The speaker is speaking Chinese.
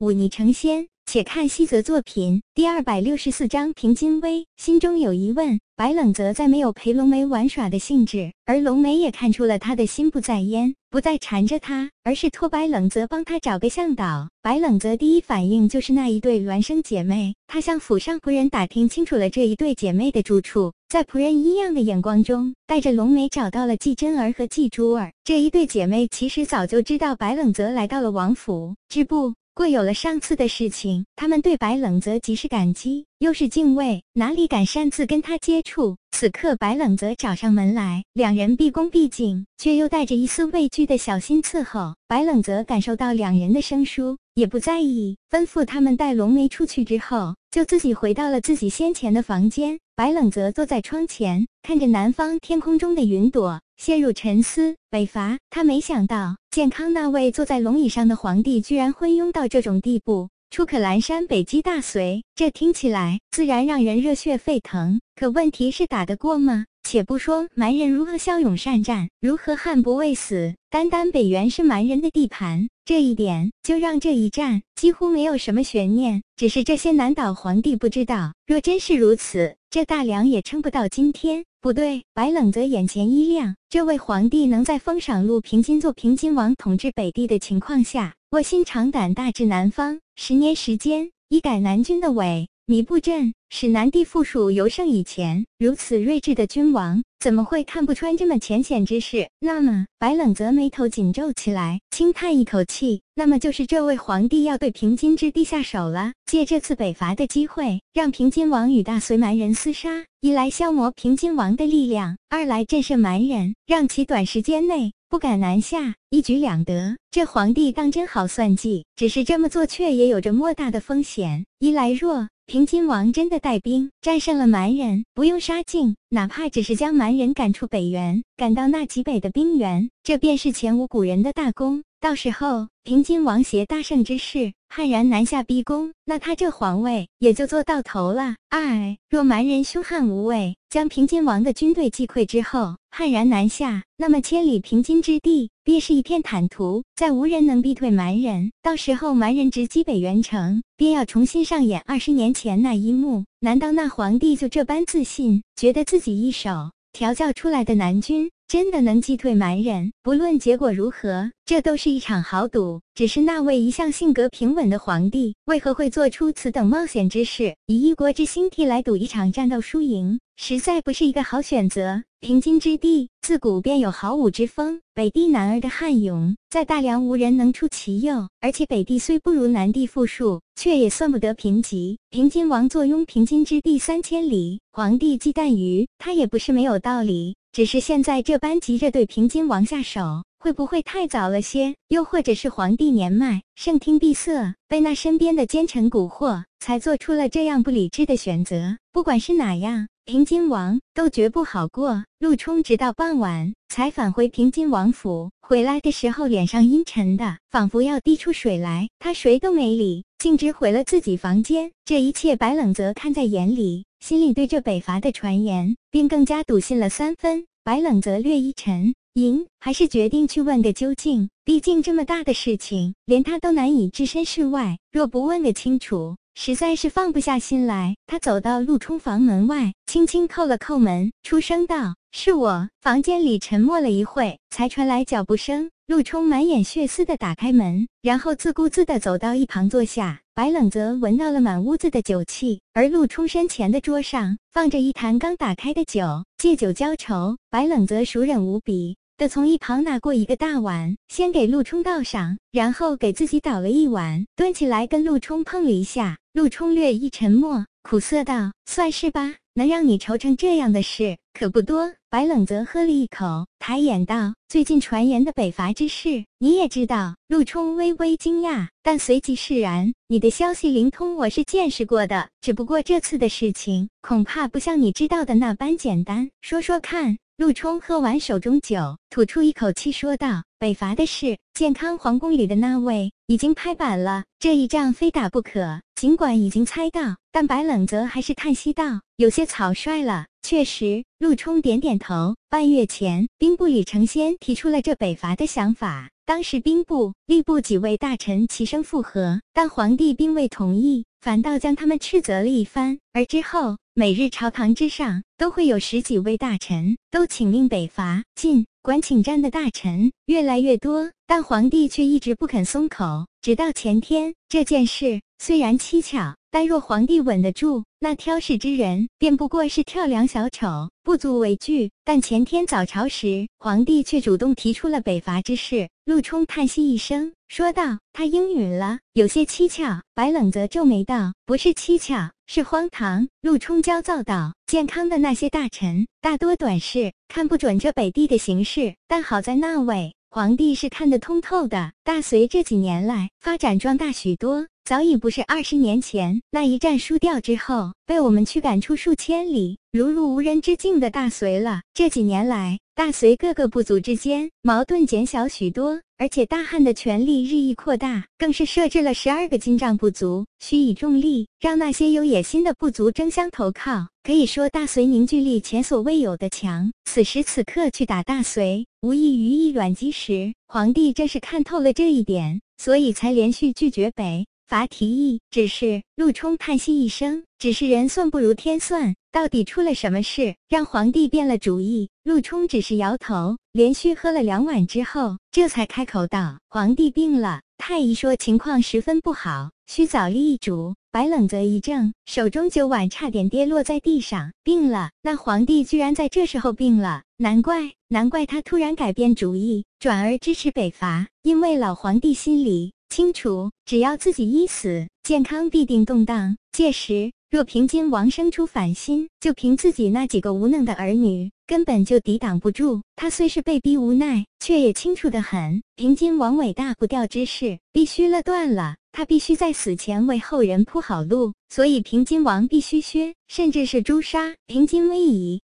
忤逆成仙。且看西泽作品第二百六十四章平津威心中有疑问。白冷泽再没有陪龙梅玩耍的兴致，而龙梅也看出了他的心不在焉，不再缠着他，而是托白冷泽帮他找个向导。白冷泽第一反应就是那一对孪生姐妹，他向府上仆人打听清楚了这一对姐妹的住处，在仆人异样的眼光中，带着龙梅找到了季真儿和季珠儿。这一对姐妹其实早就知道白冷泽来到了王府，只不。若有了上次的事情，他们对白冷泽既是感激，又是敬畏，哪里敢擅自跟他接触？此刻白冷泽找上门来，两人毕恭毕敬，却又带着一丝畏惧的小心伺候。白冷泽感受到两人的生疏，也不在意，吩咐他们带龙梅出去之后，就自己回到了自己先前的房间。白冷泽坐在窗前，看着南方天空中的云朵。陷入沉思，北伐。他没想到健康那位坐在龙椅上的皇帝居然昏庸到这种地步。出可兰山，北击大隋，这听起来自然让人热血沸腾。可问题是打得过吗？且不说蛮人如何骁勇善战，如何悍不畏死，单单北原是蛮人的地盘，这一点就让这一战几乎没有什么悬念。只是这些南岛皇帝不知道，若真是如此，这大梁也撑不到今天。不对，白冷泽眼前一亮。这位皇帝能在封赏陆平金做平金王，统治北地的情况下，卧薪尝胆大治南方，十年时间，一改南军的萎靡不振，使南地附属尤胜以前。如此睿智的君王，怎么会看不穿这么浅显之事？那么，白冷泽眉头紧皱起来，轻叹一口气。那么就是这位皇帝要对平津之地下手了，借这次北伐的机会，让平津王与大隋蛮人厮杀，一来消磨平津王的力量，二来震慑蛮人，让其短时间内不敢南下，一举两得。这皇帝当真好算计，只是这么做却也有着莫大的风险。一来若平津王真的带兵战胜了蛮人，不用杀尽，哪怕只是将蛮人赶出北原，赶到那极北的冰原，这便是前无古人的大功。到时候，平津王携大胜之势，悍然南下逼宫，那他这皇位也就做到头了。二，若蛮人凶悍无畏，将平津王的军队击溃之后，悍然南下，那么千里平津之地便是一片坦途，再无人能逼退蛮人。到时候，蛮人直击北原城，便要重新上演二十年前那一幕。难道那皇帝就这般自信，觉得自己一手调教出来的南军？真的能击退蛮人？不论结果如何，这都是一场豪赌。只是那位一向性格平稳的皇帝，为何会做出此等冒险之事？以一国之兴替来赌一场战斗输赢，实在不是一个好选择。平津之地自古便有豪武之风，北地男儿的悍勇，在大梁无人能出其右。而且北地虽不如南地富庶，却也算不得贫瘠。平津王坐拥平津之地三千里，皇帝忌惮于他，也不是没有道理。只是现在这般急着对平津王下手，会不会太早了些？又或者是皇帝年迈，圣听闭塞，被那身边的奸臣蛊惑，才做出了这样不理智的选择？不管是哪样，平津王都绝不好过。陆冲直到傍晚才返回平津王府，回来的时候脸上阴沉的，仿佛要滴出水来。他谁都没理，径直回了自己房间。这一切，白冷泽看在眼里。心里对这北伐的传言，便更加笃信了三分。白冷则略一沉吟，还是决定去问个究竟。毕竟这么大的事情，连他都难以置身事外。若不问个清楚，实在是放不下心来。他走到陆冲房门外，轻轻叩了叩门，出声道：“是我。”房间里沉默了一会，才传来脚步声。陆冲满眼血丝的打开门，然后自顾自的走到一旁坐下。白冷泽闻到了满屋子的酒气，而陆冲身前的桌上放着一坛刚打开的酒，借酒浇愁。白冷泽熟忍无比的从一旁拿过一个大碗，先给陆冲倒上，然后给自己倒了一碗，端起来跟陆冲碰了一下。陆冲略一沉默，苦涩道：“算是吧，能让你愁成这样的事可不多。”白冷泽喝了一口，抬眼道：“最近传言的北伐之事，你也知道？”陆冲微微惊讶，但随即释然：“你的消息灵通，我是见识过的。只不过这次的事情，恐怕不像你知道的那般简单。说说看。”陆冲喝完手中酒，吐出一口气，说道：“北伐的事，健康皇宫里的那位已经拍板了，这一仗非打不可。尽管已经猜到，但白冷泽还是叹息道：有些草率了。确实，陆冲点点头。半月前，兵部里承先提出了这北伐的想法，当时兵部、吏部几位大臣齐声附和，但皇帝并未同意，反倒将他们斥责了一番。而之后，每日朝堂之上都会有十几位大臣都请令北伐，尽、管请战的大臣越来越多，但皇帝却一直不肯松口。直到前天，这件事虽然蹊跷。但若皇帝稳得住，那挑事之人便不过是跳梁小丑，不足为惧。但前天早朝时，皇帝却主动提出了北伐之事。陆冲叹息一声，说道：“他应允了，有些蹊跷。”白冷则皱眉道：“不是蹊跷，是荒唐。”陆冲焦躁道：“健康的那些大臣大多短视，看不准这北地的形势。但好在那位皇帝是看得通透的。大隋这几年来发展壮大许多。”早已不是二十年前那一战输掉之后被我们驱赶出数千里、如入无人之境的大隋了。这几年来，大隋各个部族之间矛盾减小许多，而且大汉的权力日益扩大，更是设置了十二个金帐部族，许以重力，让那些有野心的部族争相投靠。可以说，大隋凝聚力前所未有的强。此时此刻去打大隋，无异于一卵击石。皇帝正是看透了这一点，所以才连续拒绝北。伐提议，只是陆冲叹息一声，只是人算不如天算，到底出了什么事，让皇帝变了主意？陆冲只是摇头，连续喝了两碗之后，这才开口道：“皇帝病了，太医说情况十分不好，需早立主。”白冷则一怔，手中酒碗差点跌落在地上。病了？那皇帝居然在这时候病了？难怪，难怪他突然改变主意，转而支持北伐，因为老皇帝心里。清楚，只要自己一死，健康必定动荡。届时，若平津王生出反心，就凭自己那几个无能的儿女，根本就抵挡不住。他虽是被逼无奈，却也清楚的很，平津王伟大不掉之势必须了断了。他必须在死前为后人铺好路，所以平津王必须削，甚至是诛杀。平津危矣。